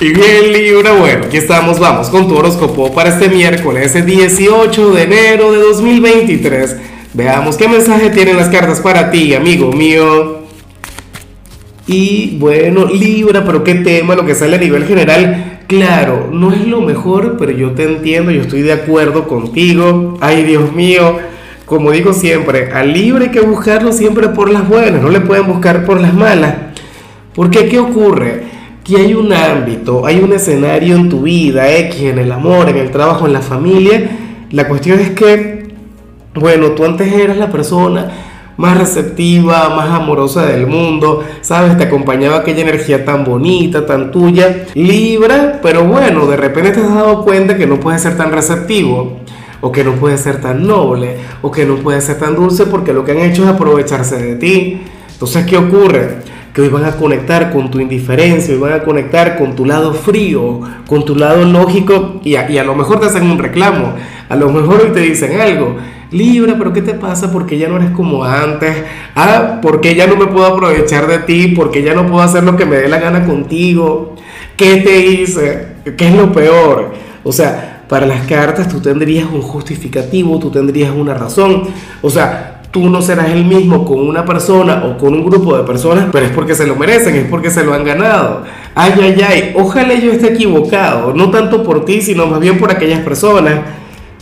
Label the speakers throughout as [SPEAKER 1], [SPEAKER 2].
[SPEAKER 1] Y bien Libra, bueno, aquí estamos, vamos con tu horóscopo para este miércoles, el 18 de enero de 2023. Veamos qué mensaje tienen las cartas para ti, amigo mío. Y bueno, Libra, pero qué tema, lo que sale a nivel general. Claro, no es lo mejor, pero yo te entiendo, yo estoy de acuerdo contigo. Ay, Dios mío, como digo siempre, al Libra hay que buscarlo siempre por las buenas, no le pueden buscar por las malas. Porque, ¿qué ocurre? Que hay un ámbito, hay un escenario en tu vida, X, en el amor, en el trabajo, en la familia, la cuestión es que, bueno, tú antes eras la persona más receptiva, más amorosa del mundo, sabes, te acompañaba aquella energía tan bonita, tan tuya, Libra, pero bueno, de repente te has dado cuenta que no puedes ser tan receptivo, o que no puedes ser tan noble, o que no puedes ser tan dulce, porque lo que han hecho es aprovecharse de ti. Entonces, ¿qué ocurre? Que hoy van a conectar con tu indiferencia, hoy van a conectar con tu lado frío, con tu lado lógico y a, lo mejor te hacen un reclamo, a lo mejor te dicen algo. Libra, pero ¿qué te pasa? Porque ya no eres como antes. Ah, porque ya no me puedo aprovechar de ti, porque ya no puedo hacer lo que me dé la gana contigo. ¿Qué te hice? ¿Qué es lo peor? O sea, para las cartas tú tendrías un justificativo, tú tendrías una razón. O sea, tú no serás el mismo con una persona o con un grupo de personas, pero es porque se lo merecen, es porque se lo han ganado. Ay, ay, ay, ojalá yo esté equivocado, no tanto por ti, sino más bien por aquellas personas.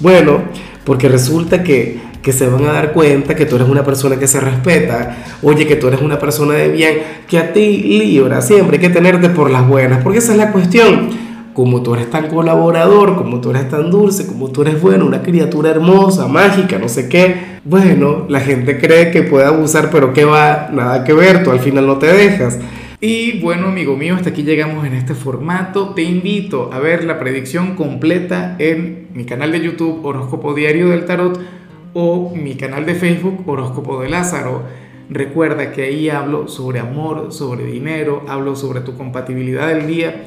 [SPEAKER 1] Bueno, porque resulta que, que se van a dar cuenta que tú eres una persona que se respeta, oye, que tú eres una persona de bien, que a ti libra, siempre hay que tenerte por las buenas, porque esa es la cuestión como tú eres tan colaborador, como tú eres tan dulce, como tú eres bueno, una criatura hermosa, mágica, no sé qué, bueno, la gente cree que puede abusar, pero que va, nada que ver, tú al final no te dejas. Y bueno, amigo mío, hasta aquí llegamos en este formato. Te invito a ver la predicción completa en mi canal de YouTube Horóscopo Diario del Tarot o mi canal de Facebook Horóscopo de Lázaro. Recuerda que ahí hablo sobre amor, sobre dinero, hablo sobre tu compatibilidad del día